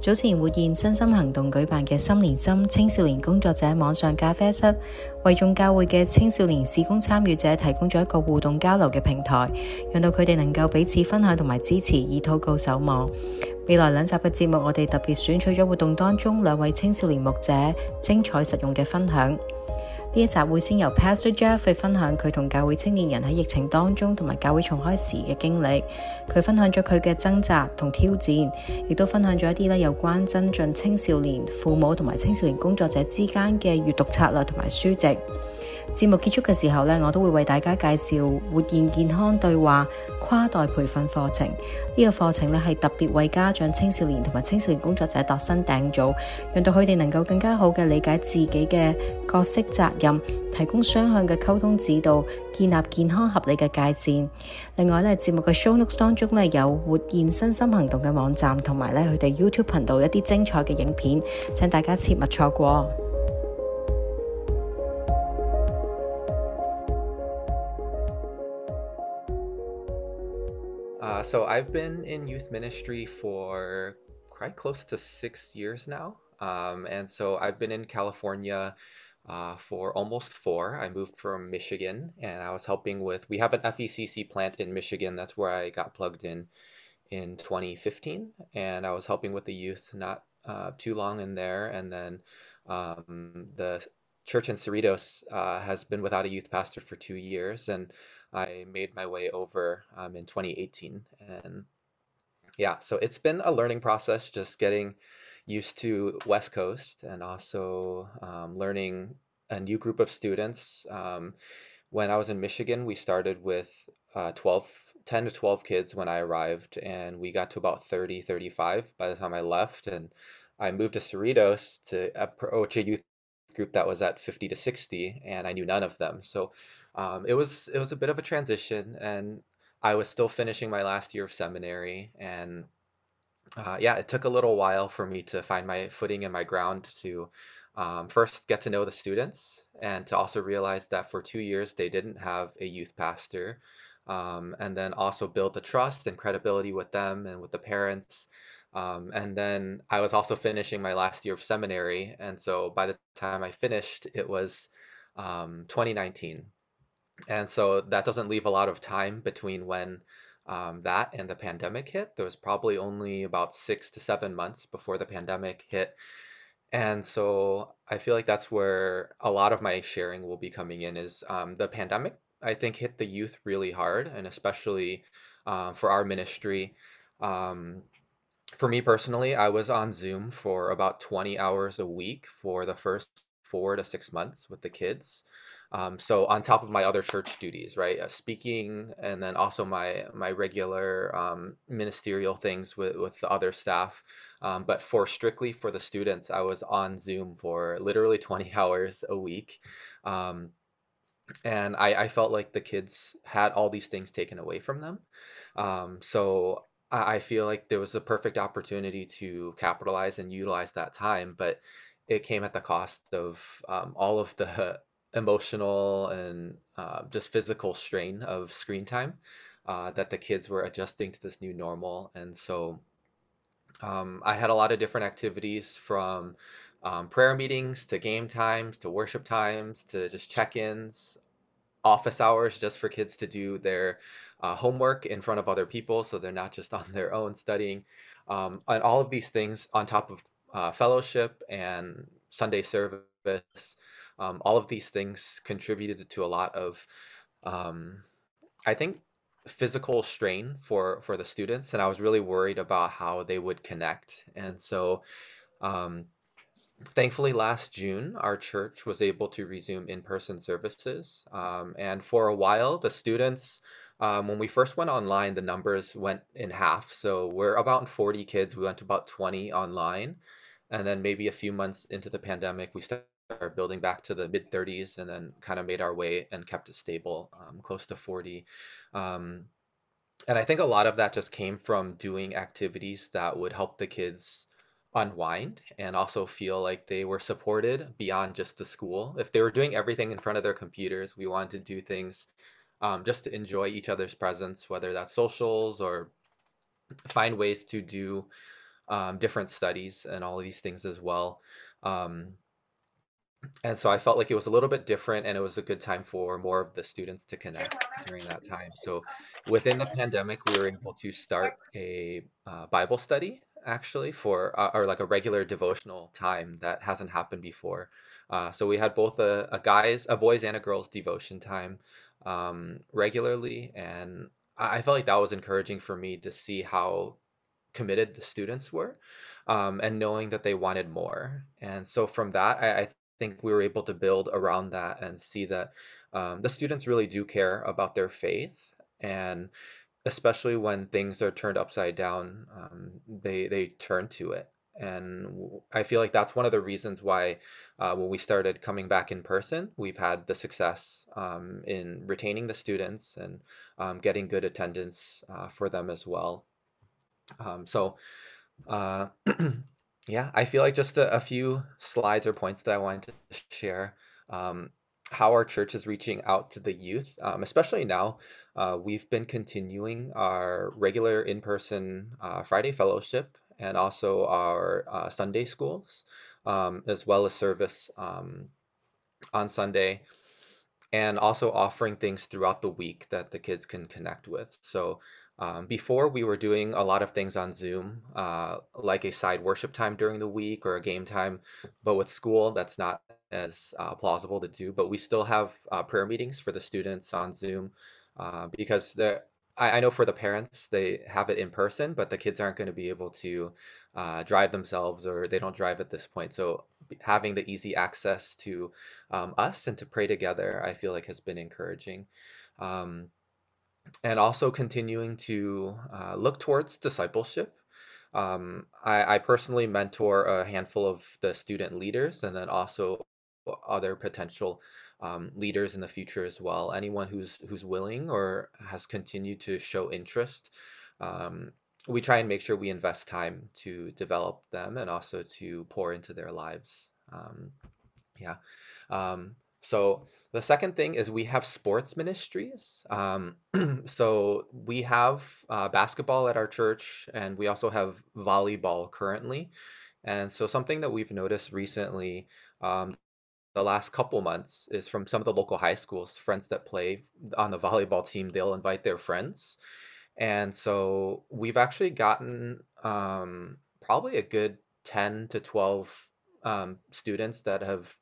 早前活現真心行動舉辦嘅心連心青少年工作者網上咖啡室，為眾教會嘅青少年事工參與者提供咗一個互動交流嘅平台，讓到佢哋能夠彼此分享同埋支持，以禱告守望。未來兩集嘅節目，我哋特別選取咗活動當中兩位青少年牧者精彩實用嘅分享。 呢一集會先由 Pastor Jeff 去分享佢同教會青年人喺疫情當中同埋教會重開時嘅經歷。佢分享咗佢嘅掙扎同挑戰，亦都分享咗一啲咧有關增進青少年父母同埋青少年工作者之間嘅閱讀策略同埋書籍。 節目結束嘅時候呢，我都會為大家介紹活現健康對話跨代培訓課程。呢個課程呢係特別為家長、青少年同埋青少年工作者度身訂造，讓到佢哋能夠更加好嘅理解自己嘅角色責任，提供雙向嘅溝通指導，建立健康合理嘅界線。另外呢，節目嘅 show notes 當中呢，有活現身心行動嘅網站，同埋呢佢哋 YouTube 頻道一啲精彩嘅影片，請大家切勿錯過。 Uh, so I've been in youth ministry for quite close to six years now. Um, and so I've been in California uh, for almost four. I moved from Michigan and I was helping with, we have an FECC plant in Michigan. That's where I got plugged in in 2015. And I was helping with the youth not uh, too long in there. And then um, the church in Cerritos uh, has been without a youth pastor for two years. And I made my way over um, in 2018. And yeah, so it's been a learning process just getting used to West Coast and also um, learning a new group of students. Um, when I was in Michigan, we started with uh, 12, 10 to 12 kids when I arrived, and we got to about 30, 35 by the time I left. And I moved to Cerritos to approach a youth group that was at 50 to 60, and I knew none of them. So um, it was it was a bit of a transition, and I was still finishing my last year of seminary, and uh, yeah, it took a little while for me to find my footing and my ground to um, first get to know the students, and to also realize that for two years they didn't have a youth pastor, um, and then also build the trust and credibility with them and with the parents. Um, and then I was also finishing my last year of seminary, and so by the time I finished, it was um, 2019. And so that doesn't leave a lot of time between when um, that and the pandemic hit. There was probably only about six to seven months before the pandemic hit. And so I feel like that's where a lot of my sharing will be coming in is um, the pandemic, I think, hit the youth really hard, and especially uh, for our ministry. Um, for me personally, I was on Zoom for about 20 hours a week for the first four to six months with the kids. Um, so on top of my other church duties, right, uh, speaking, and then also my my regular um, ministerial things with with the other staff. Um, but for strictly for the students, I was on Zoom for literally 20 hours a week. Um, and I, I felt like the kids had all these things taken away from them. Um, so I, I feel like there was a perfect opportunity to capitalize and utilize that time, but it came at the cost of um, all of the emotional and uh, just physical strain of screen time uh, that the kids were adjusting to this new normal. And so um, I had a lot of different activities from um, prayer meetings to game times to worship times to just check ins, office hours just for kids to do their uh, homework in front of other people so they're not just on their own studying. Um, and all of these things on top of uh, fellowship and Sunday service um, all of these things contributed to a lot of, um, I think, physical strain for for the students, and I was really worried about how they would connect. And so, um, thankfully, last June, our church was able to resume in-person services. Um, and for a while, the students, um, when we first went online, the numbers went in half. So we're about 40 kids. We went to about 20 online. And then maybe a few months into the pandemic, we started building back to the mid 30s and then kind of made our way and kept it stable um, close to 40 um, and i think a lot of that just came from doing activities that would help the kids unwind and also feel like they were supported beyond just the school if they were doing everything in front of their computers we wanted to do things um, just to enjoy each other's presence whether that's socials or find ways to do um, different studies and all of these things as well. Um, and so I felt like it was a little bit different and it was a good time for more of the students to connect during that time. So within the pandemic, we were able to start a uh, Bible study actually for uh, or like a regular devotional time that hasn't happened before. Uh, so we had both a, a guys, a boys and a girls devotion time um, regularly, and I felt like that was encouraging for me to see how committed the students were, um, and knowing that they wanted more. And so from that, I, I think we were able to build around that and see that um, the students really do care about their faith, and especially when things are turned upside down, um, they they turn to it. And i feel like that's one of the reasons why uh, when we started coming back in person, we've had the success um, in retaining the students and um, getting good attendance uh, for them as well. Um, so uh, yeah, I feel like just a, a few slides or points that I wanted to share. Um, how our church is reaching out to the youth, um, especially now. Uh, we've been continuing our regular in-person uh, Friday fellowship and also our uh, Sunday schools, um, as well as service um, on Sunday and also offering things throughout the week that the kids can connect with. So um, before we were doing a lot of things on Zoom, uh, like a side worship time during the week or a game time, but with school, that's not as uh, plausible to do. But we still have uh, prayer meetings for the students on Zoom uh, because the I, I know for the parents they have it in person, but the kids aren't going to be able to uh, drive themselves or they don't drive at this point. So having the easy access to um, us and to pray together, I feel like has been encouraging. Um, and also continuing to uh, look towards discipleship. Um, I, I personally mentor a handful of the student leaders and then also other potential um, leaders in the future as well. Anyone who's who's willing or has continued to show interest, um, we try and make sure we invest time to develop them and also to pour into their lives. Um, yeah. Um, so the second thing is we have sports ministries. Um, so we have uh, basketball at our church, and we also have volleyball currently. And so something that we've noticed recently, um, the last couple months, is from some of the local high schools, friends that play on the volleyball team, they'll invite their friends. And so we've actually gotten um, probably a good 10 to 12 um, students that have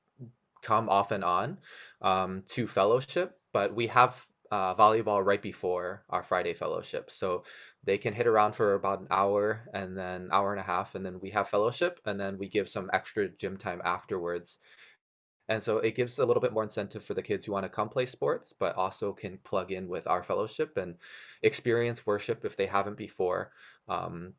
come off and on um, to fellowship, but we have uh, volleyball right before our Friday fellowship. So they can hit around for about an hour and then hour and a half, and then we have fellowship, and then we give some extra gym time afterwards. And so it gives a little bit more incentive for the kids who want to come play sports, but also can plug in with our fellowship and experience worship if they haven't before. Um,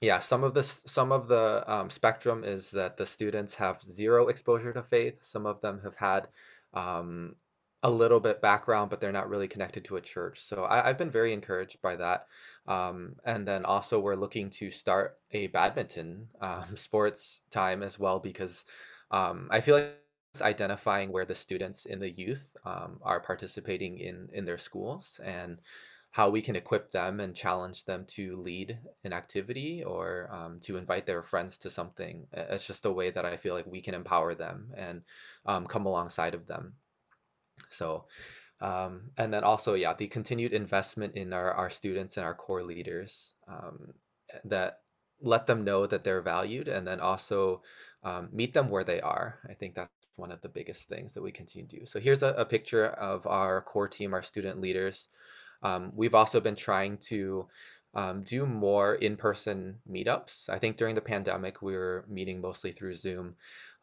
yeah, some of this, some of the um, spectrum is that the students have zero exposure to faith. Some of them have had um, a little bit background, but they're not really connected to a church. So I, I've been very encouraged by that. Um, and then also we're looking to start a badminton um, sports time as well because um, I feel like it's identifying where the students in the youth um, are participating in in their schools and how we can equip them and challenge them to lead an activity or um, to invite their friends to something. It's just a way that I feel like we can empower them and um, come alongside of them. So, um, and then also, yeah, the continued investment in our, our students and our core leaders um, that let them know that they're valued and then also um, meet them where they are. I think that's one of the biggest things that we continue to do. So here's a, a picture of our core team, our student leaders. Um, we've also been trying to um, do more in-person meetups. I think during the pandemic, we were meeting mostly through Zoom,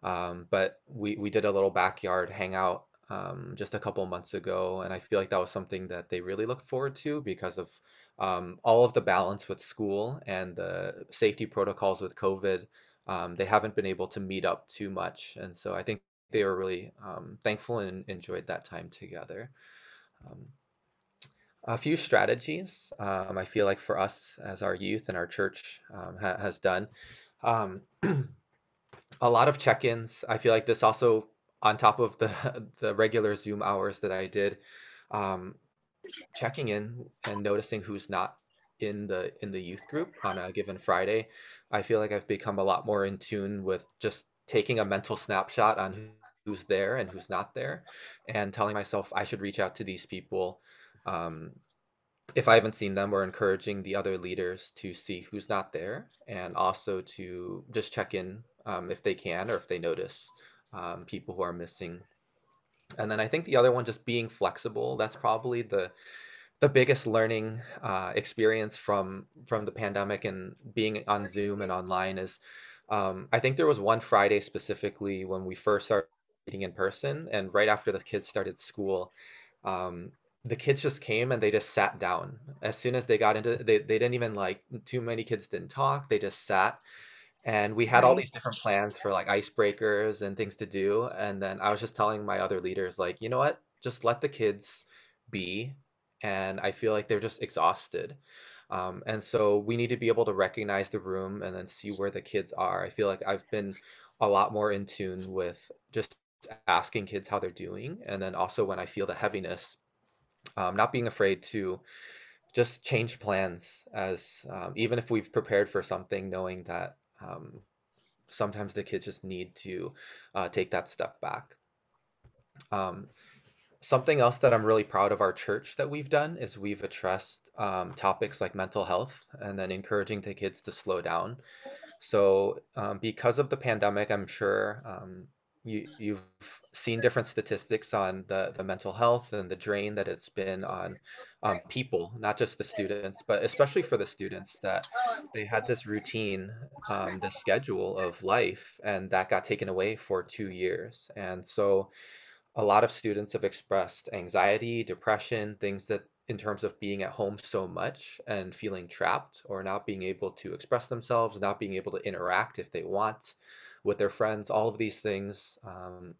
um, but we, we did a little backyard hangout um, just a couple months ago, and I feel like that was something that they really looked forward to because of um, all of the balance with school and the safety protocols with COVID. Um, they haven't been able to meet up too much, and so I think they were really um, thankful and enjoyed that time together. A few strategies um, I feel like for us as our youth and our church um, ha- has done. Um, a lot of check-ins. I feel like this also on top of the the regular Zoom hours that I did, um, checking in and noticing who's not in the in the youth group on a given Friday, I feel like I've become a lot more in tune with just taking a mental snapshot on who's there and who's not there, and telling myself I should reach out to these people um, if I haven't seen them, we're encouraging the other leaders to see who's not there, and also to just check in um, if they can or if they notice um, people who are missing. And then I think the other one, just being flexible. That's probably the the biggest learning uh, experience from from the pandemic and being on Zoom and online is um, I think there was one Friday specifically when we first started meeting in person, and right after the kids started school, um, the kids just came and they just sat down. As soon as they got into they they didn't even like too many kids didn't talk. They just sat and we had all these different plans for like icebreakers and things to do. And then I was just telling my other leaders, like, you know what? Just let the kids be. And I feel like they're just exhausted. Um, and so we need to be able to recognize the room and then see where the kids are. I feel like I've been a lot more in tune with just asking kids how they're doing. And then also when I feel the heaviness, um, not being afraid to just change plans as um, even if we've prepared for something, knowing that um, sometimes the kids just need to uh, take that step back. Um, something else that I'm really proud of our church that we've done is we've addressed um, topics like mental health and then encouraging the kids to slow down. So, um, because of the pandemic, I'm sure um, you you've seen different statistics on the the mental health and the drain that it's been on um, people, not just the students, but especially for the students that they had this routine, um, this schedule of life, and that got taken away for two years. And so, a lot of students have expressed anxiety, depression, things that in terms of being at home so much and feeling trapped or not being able to express themselves, not being able to interact if they want with their friends, all of these things, um,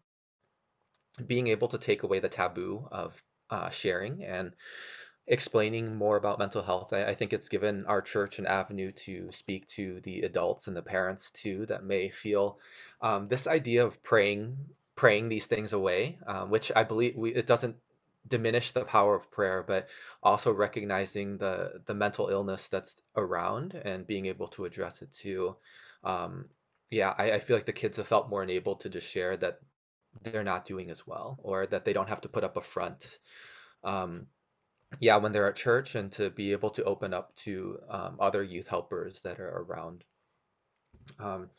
being able to take away the taboo of uh, sharing and explaining more about mental health. I, I think it's given our church an avenue to speak to the adults and the parents too that may feel um, this idea of praying praying these things away, um, which I believe we, it doesn't diminish the power of prayer, but also recognizing the the mental illness that's around and being able to address it too. Um, yeah, I, I feel like the kids have felt more enabled to just share that they're not doing as well or that they don't have to put up a front. Um, yeah, when they're at church and to be able to open up to um, other youth helpers that are around. Um,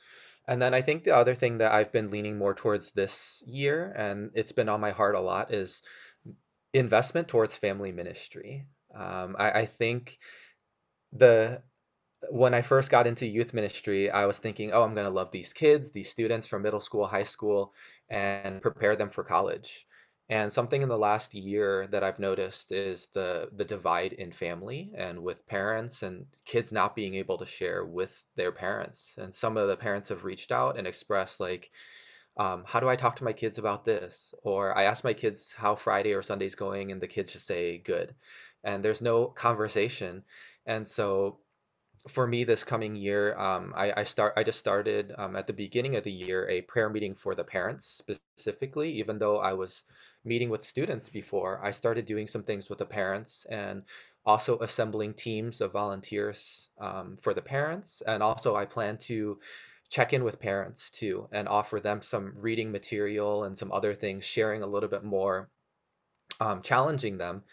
and then I think the other thing that I've been leaning more towards this year, and it's been on my heart a lot, is investment towards family ministry. Um, I, I think the when I first got into youth ministry, I was thinking, oh, I'm going to love these kids, these students from middle school, high school, and prepare them for college. And something in the last year that I've noticed is the the divide in family and with parents and kids not being able to share with their parents. And some of the parents have reached out and expressed like, um, how do I talk to my kids about this? Or I ask my kids how Friday or Sunday's going, and the kids just say good. And there's no conversation. And so for me this coming year, um, I, I start I just started um, at the beginning of the year a prayer meeting for the parents specifically, even though I was meeting with students before. I started doing some things with the parents and also assembling teams of volunteers um, for the parents. And also I plan to check in with parents too and offer them some reading material and some other things, sharing a little bit more um, challenging them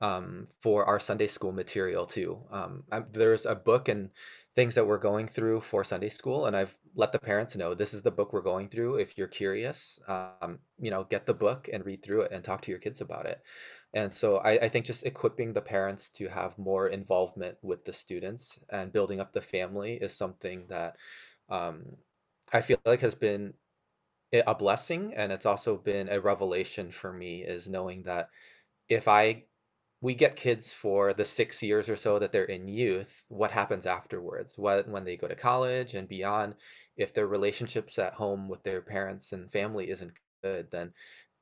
um, for our Sunday school material too. Um, I'm, there's a book and things that we're going through for Sunday school, and I've let the parents know this is the book we're going through. If you're curious, um, you know, get the book and read through it and talk to your kids about it. And so I, I think just equipping the parents to have more involvement with the students and building up the family is something that um, I feel like has been a blessing, and it's also been a revelation for me is knowing that if I we get kids for the six years or so that they're in youth, what happens afterwards? What when they go to college and beyond, if their relationships at home with their parents and family isn't good, then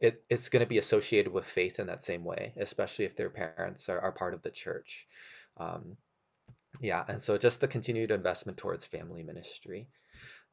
it, it's going to be associated with faith in that same way, especially if their parents are, are part of the church. Um, yeah, and so just the continued investment towards family ministry.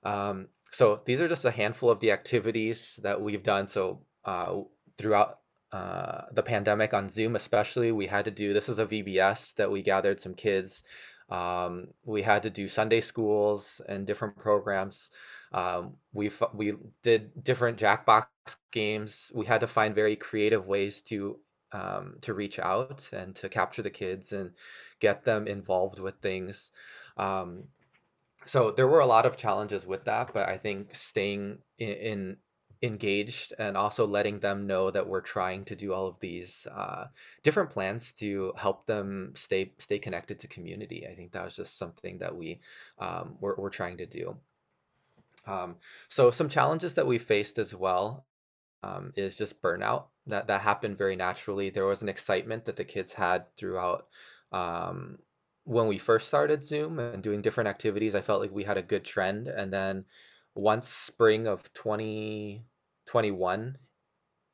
Um, so these are just a handful of the activities that we've done. So uh, throughout uh, the pandemic on Zoom, especially. We had to do this is a VBS that we gathered some kids. Um, we had to do Sunday schools and different programs. Um, we we did different Jackbox games. We had to find very creative ways to um, to reach out and to capture the kids and get them involved with things. Um, so there were a lot of challenges with that, but I think staying in, in engaged and also letting them know that we're trying to do all of these uh, different plans to help them stay stay connected to community. I think that was just something that we um, we're, we're trying to do. Um, so some challenges that we faced as well um, is just burnout. That that happened very naturally. There was an excitement that the kids had throughout um, when we first started Zoom and doing different activities. I felt like we had a good trend, and then once spring of 2021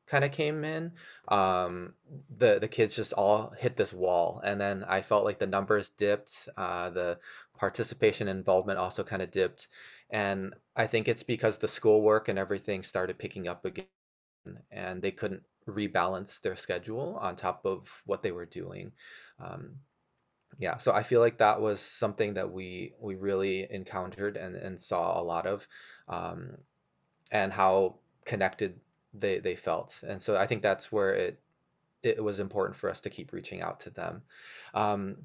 kind of came in, um, the the kids just all hit this wall, and then I felt like the numbers dipped, uh, the participation involvement also kind of dipped, and I think it's because the schoolwork and everything started picking up again, and they couldn't rebalance their schedule on top of what they were doing. Um, yeah, so I feel like that was something that we we really encountered and, and saw a lot of, um, and how connected they they felt. And so I think that's where it it was important for us to keep reaching out to them. Um,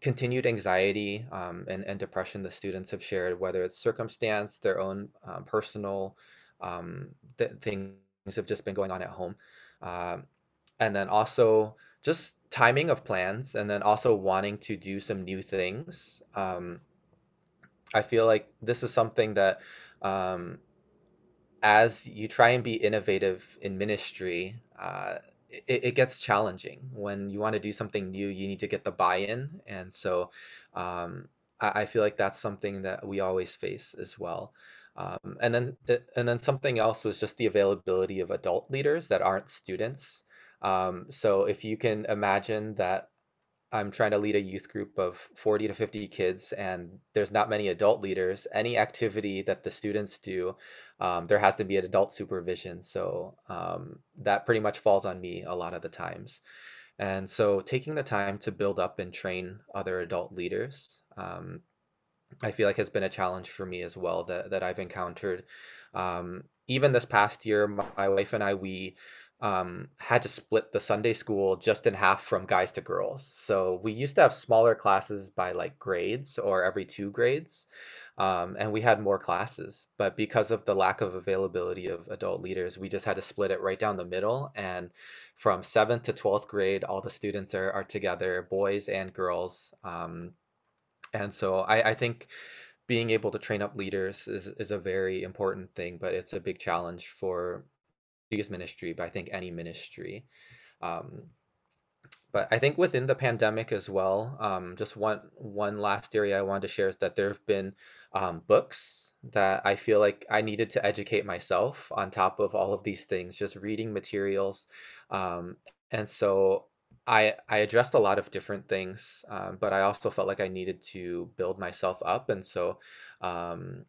continued anxiety um, and, and depression the students have shared, whether it's circumstance, their own um, personal um, th- things have just been going on at home. Um, and then also just timing of plans, and then also wanting to do some new things. Um, I feel like this is something that as you try and be innovative in ministry, uh, it, it gets challenging. When you want to do something new, you need to get the buy-in, and so um, I, I feel like that's something that we always face as well. Um, and then and then something else was just the availability of adult leaders that aren't students. Um, so if you can imagine that I'm trying to lead a youth group of 40 to 50 kids, and there's not many adult leaders. Any activity that the students do, um, there has to be an adult supervision. So um, that pretty much falls on me a lot of the times. And so taking the time to build up and train other adult leaders, um, I feel like has been a challenge for me as well that, that I've encountered. Um, even this past year, my, my wife and I, we um, had to split the Sunday school just in half from guys to girls. So we used to have smaller classes by like grades or every two grades, um, and we had more classes. But because of the lack of availability of adult leaders, we just had to split it right down the middle. And from seventh to 12th grade, all the students are, are together, boys and girls. Um, and so I, I think being able to train up leaders is, is a very important thing, but it's a big challenge for youth ministry, but I think any ministry. Um, but I think within the pandemic as well, um, just one one last area I wanted to share is that there have been um, books that I feel like I needed to educate myself on top of all of these things, just reading materials. Um, and so I I addressed a lot of different things, um, but I also felt like I needed to build myself up, and so um,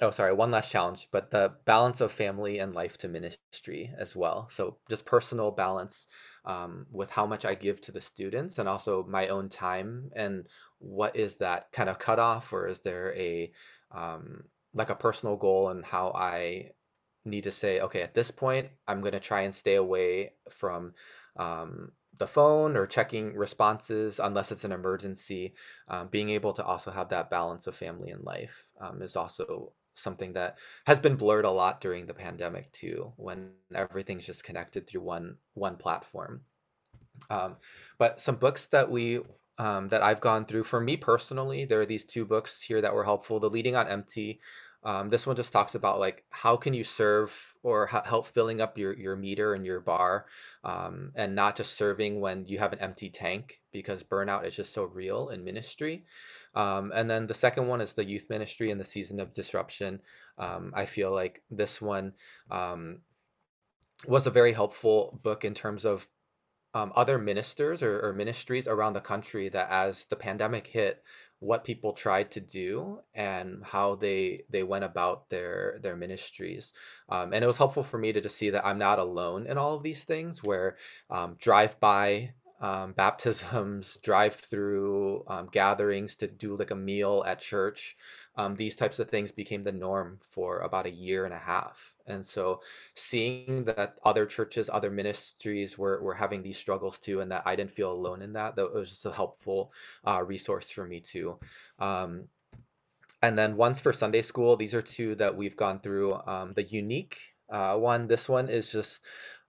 Oh, sorry, one last challenge, but the balance of family and life to ministry as well. So just personal balance um, with how much I give to the students and also my own time and what is that kind of cutoff or is there a um, like a personal goal and how I need to say, okay, at this point, I'm going to try and stay away from um, the phone or checking responses unless it's an emergency. Um, being able to also have that balance of family and life um, is also something that has been blurred a lot during the pandemic too, when everything's just connected through one one platform. Um, but some books that we um, that I've gone through for me personally, there are these two books here that were helpful. The Leading on Empty. Um, this one just talks about like how can you serve or help filling up your your meter and your bar, um, and not just serving when you have an empty tank because burnout is just so real in ministry. Um, and then the second one is the youth ministry and the season of disruption. Um, I feel like this one um, was a very helpful book in terms of um, other ministers or, or ministries around the country that as the pandemic hit, what people tried to do and how they they went about their their ministries. Um, and it was helpful for me to just see that I'm not alone in all of these things. Where um, drive by um, baptisms, drive through um, gatherings to do like a meal at church. Um, these types of things became the norm for about a year and a half. And so seeing that other churches, other ministries were, were having these struggles too, and that I didn't feel alone in that, that was just a helpful uh, resource for me too. Um, and then ones for Sunday school, these are two that we've gone through. Um, the unique uh, one, this one is just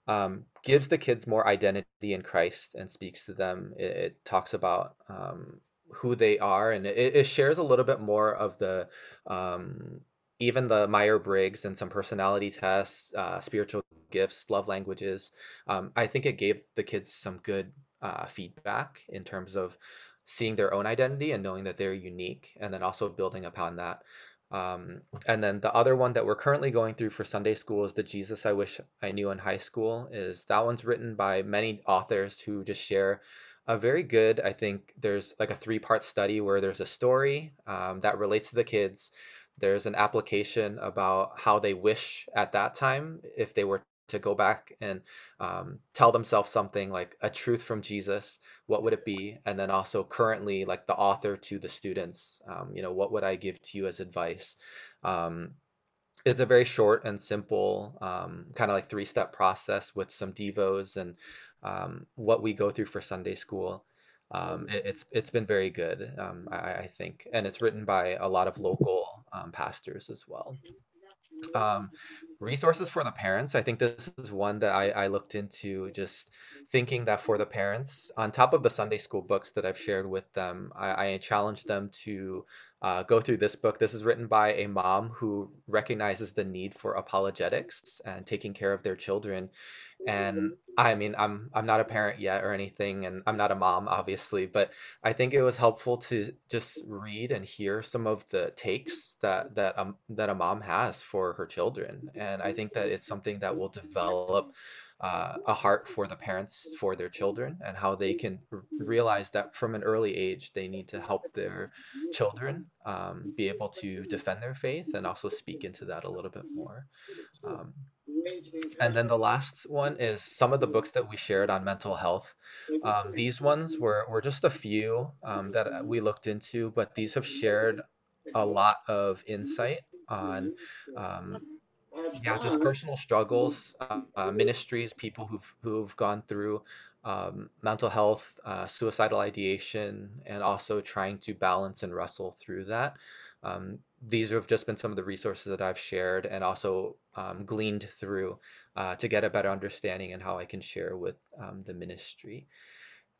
um, gives the kids more identity in Christ and speaks to them. It, it talks about um, who they are, and it, it shares a little bit more of the um, even the Meyer Briggs and some personality tests, uh, spiritual gifts, love languages. Um, I think it gave the kids some good uh, feedback in terms of seeing their own identity and knowing that they're unique, and then also building upon that. Um, and then the other one that we're currently going through for Sunday school is the Jesus I Wish I Knew in High School. Is that one's written by many authors who just share a very good. I think there's like a three part study where there's a story um, that relates to the kids. There's an application about how they wish at that time if they were to go back and um, tell themselves something like a truth from Jesus, what would it be? And then also currently, like the author to the students, um, you know, what would I give to you as advice? Um, it's a very short and simple, um, kind of like three step process with some devos and um, what we go through for Sunday school. Um, it, it's it's been very good, I, I think, and it's written by a lot of local pastors as well. Um, resources for the parents. I think this is one that I, I looked into just thinking that for the parents, on top of the Sunday school books that I've shared with them, I, I challenged them to uh, go through this book. This is written by a mom who recognizes the need for apologetics and taking care of their children. And I mean, I'm I'm not a parent yet or anything, and I'm not a mom, obviously, but I think it was helpful to just read and hear some of the takes that that um that a mom has for her children, and I think that it's something that will develop uh, a heart for the parents for their children and how they can r- realize that from an early age they need to help their children um, be able to defend their faith and also speak into that a little bit more. Um, and then the last one is some of the books that we shared on mental health. Um, these ones were, were just a few um, that we looked into, but these have shared a lot of insight on um, yeah, just personal struggles, uh, uh, ministries, people who've who've gone through um, mental health, uh, suicidal ideation, and also trying to balance and wrestle through that. Um, these have just been some of the resources that I've shared and also um, gleaned through uh, to get a better understanding and how I can share with um, the ministry.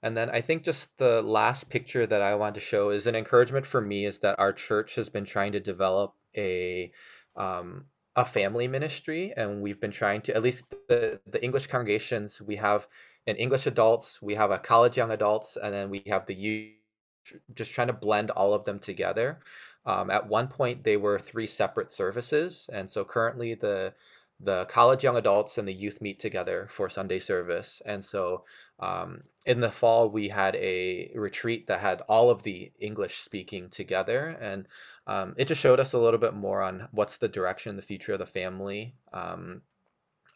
And then I think just the last picture that I want to show is an encouragement for me is that our church has been trying to develop a um, a family ministry, and we've been trying to at least the the English congregations we have an English adults, we have a college young adults, and then we have the youth. Just trying to blend all of them together. Um, at one point, they were three separate services, and so currently the the college young adults and the youth meet together for Sunday service. And so um, in the fall, we had a retreat that had all of the English speaking together. And um, it just showed us a little bit more on what's the direction, the future of the family um,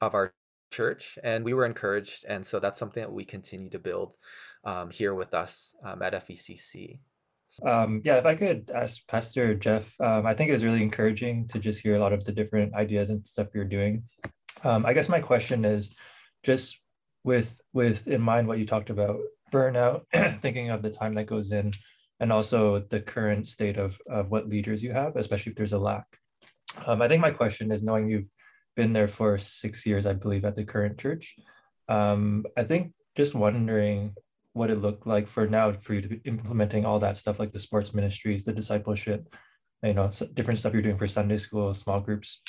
of our church. And we were encouraged. And so that's something that we continue to build um, here with us um, at FECC. Um, yeah, if I could ask Pastor Jeff, um, I think it was really encouraging to just hear a lot of the different ideas and stuff you're doing. Um, I guess my question is just with with in mind what you talked about burnout, thinking of the time that goes in, and also the current state of of what leaders you have, especially if there's a lack. Um, I think my question is knowing you've been there for six years, I believe, at the current church. Um, I think just wondering what it looked like for now for you to be implementing all that stuff like the sports ministries, the discipleship, you know, different stuff you're doing for Sunday school, small groups.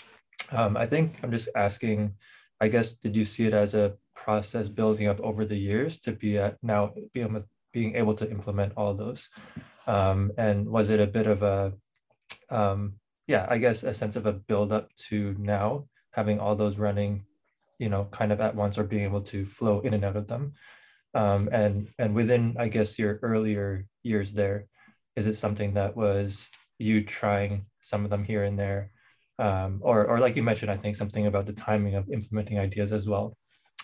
Um, I think I'm just asking, I guess, did you see it as a process building up over the years to be at now being, being able to implement all those? Um, and was it a bit of a, um, yeah, I guess a sense of a build up to now having all those running, you know, kind of at once or being able to flow in and out of them? Um, and and within I guess your earlier years there, is it something that was you trying some of them here and there? Um, or, or like you mentioned i think something about the timing of implementing ideas as well.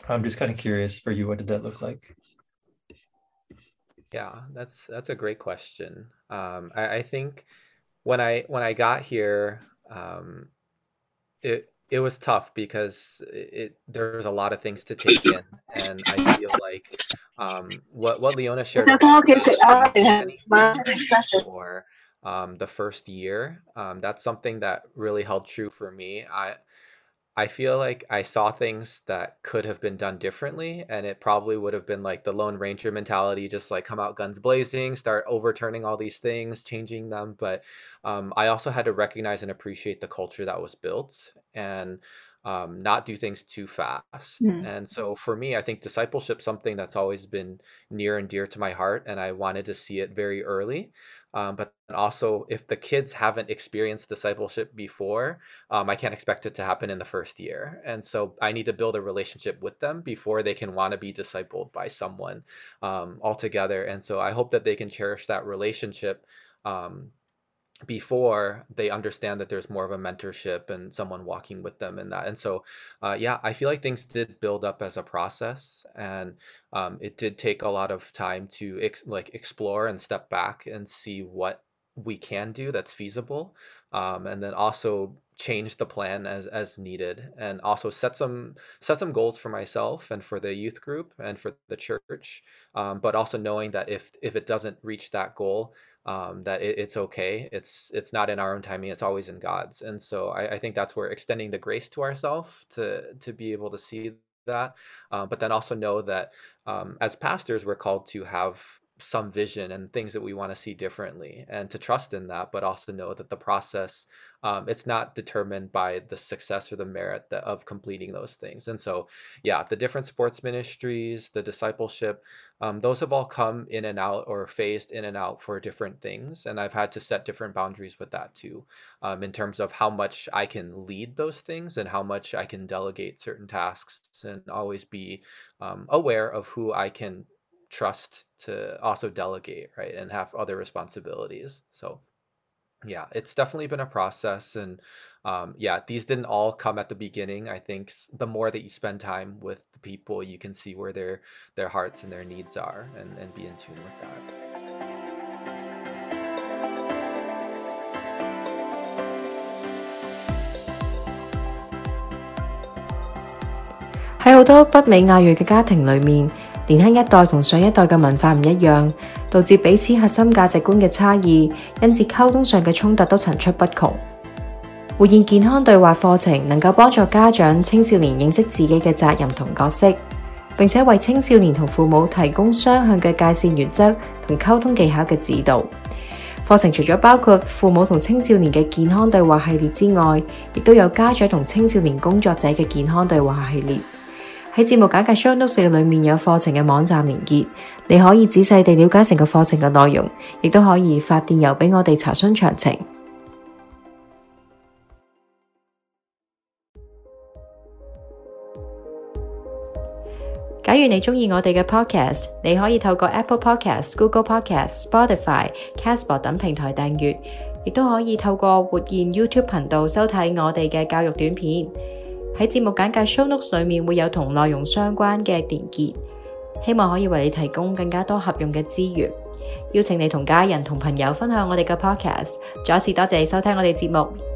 I'm just kind of curious for you what did that look like? Yeah that's that's a great question. Um, I, I think when i when i got here um, it it was tough because it there's a lot of things to take in, and I feel like um, what what Leona shared for um, the first year, um, that's something that really held true for me. I I feel like I saw things that could have been done differently, and it probably would have been like the Lone Ranger mentality, just like come out guns blazing, start overturning all these things, changing them. But um, I also had to recognize and appreciate the culture that was built and um, not do things too fast. Mm. And so for me, I think discipleship something that's always been near and dear to my heart, and I wanted to see it very early. Um, but also, if the kids haven't experienced discipleship before, um, I can't expect it to happen in the first year. And so I need to build a relationship with them before they can want to be discipled by someone um, altogether. And so I hope that they can cherish that relationship um, before they understand that there's more of a mentorship and someone walking with them in that. And so, uh, yeah, I feel like things did build up as a process, and um, it did take a lot of time to ex- like explore and step back and see what we can do that's feasible, um, and then also change the plan as as needed, and also set some set some goals for myself and for the youth group and for the church, um, but also knowing that if if it doesn't reach that goal um, that it, it's okay. It's it's not in our own timing. It's always in God's. And so I, I think that's where extending the grace to ourselves to to be able to see that, uh, but then also know that um, as pastors we're called to have some vision and things that we want to see differently and to trust in that but also know that the process um, it's not determined by the success or the merit that, of completing those things. And so yeah the different sports ministries the discipleship um, those have all come in and out or phased in and out for different things and i've had to set different boundaries with that too um, in terms of how much i can lead those things and how much i can delegate certain tasks and always be um, aware of who i can trust to also delegate, right, and have other responsibilities. So yeah, it's definitely been a process, and um, yeah, these didn't all come at the beginning. I think the more that you spend time with the people, you can see where their their hearts and their needs are, and, and be in tune with that. 喺好多北美亚裔嘅家庭里面， 年輕一代同上一代嘅文化唔一樣，導致彼此核心價值觀嘅差異，因此溝通上嘅衝突都層出不窮。活現健康對話課程能夠幫助家長、青少年認識自己嘅責任同角色，並且為青少年同父母提供雙向嘅界線原則同溝通技巧嘅指導。課程除咗包括父母同青少年嘅健康對話系列之外，亦都有家長同青少年工作者嘅健康對話系列。 喺節目簡介 show notes 裏面有課程嘅網站連結，你可以仔細地了解成個課程嘅內容，亦都可以發電郵俾我哋查詢詳情。假如你鍾意我哋嘅 podcast，你可以透過 Apple Podcast、Google Podcast、Spotify、Castbox 等平台訂閱，亦都可以透過活現 YouTube 頻道收睇我哋嘅教育短片。 喺節目簡介 show notes 裏面會有同內容相關嘅連結，希望可以為你提供更加多合用嘅資源。邀請你同家人同朋友分享我哋嘅 podcast。再一次多謝你收聽我哋節目。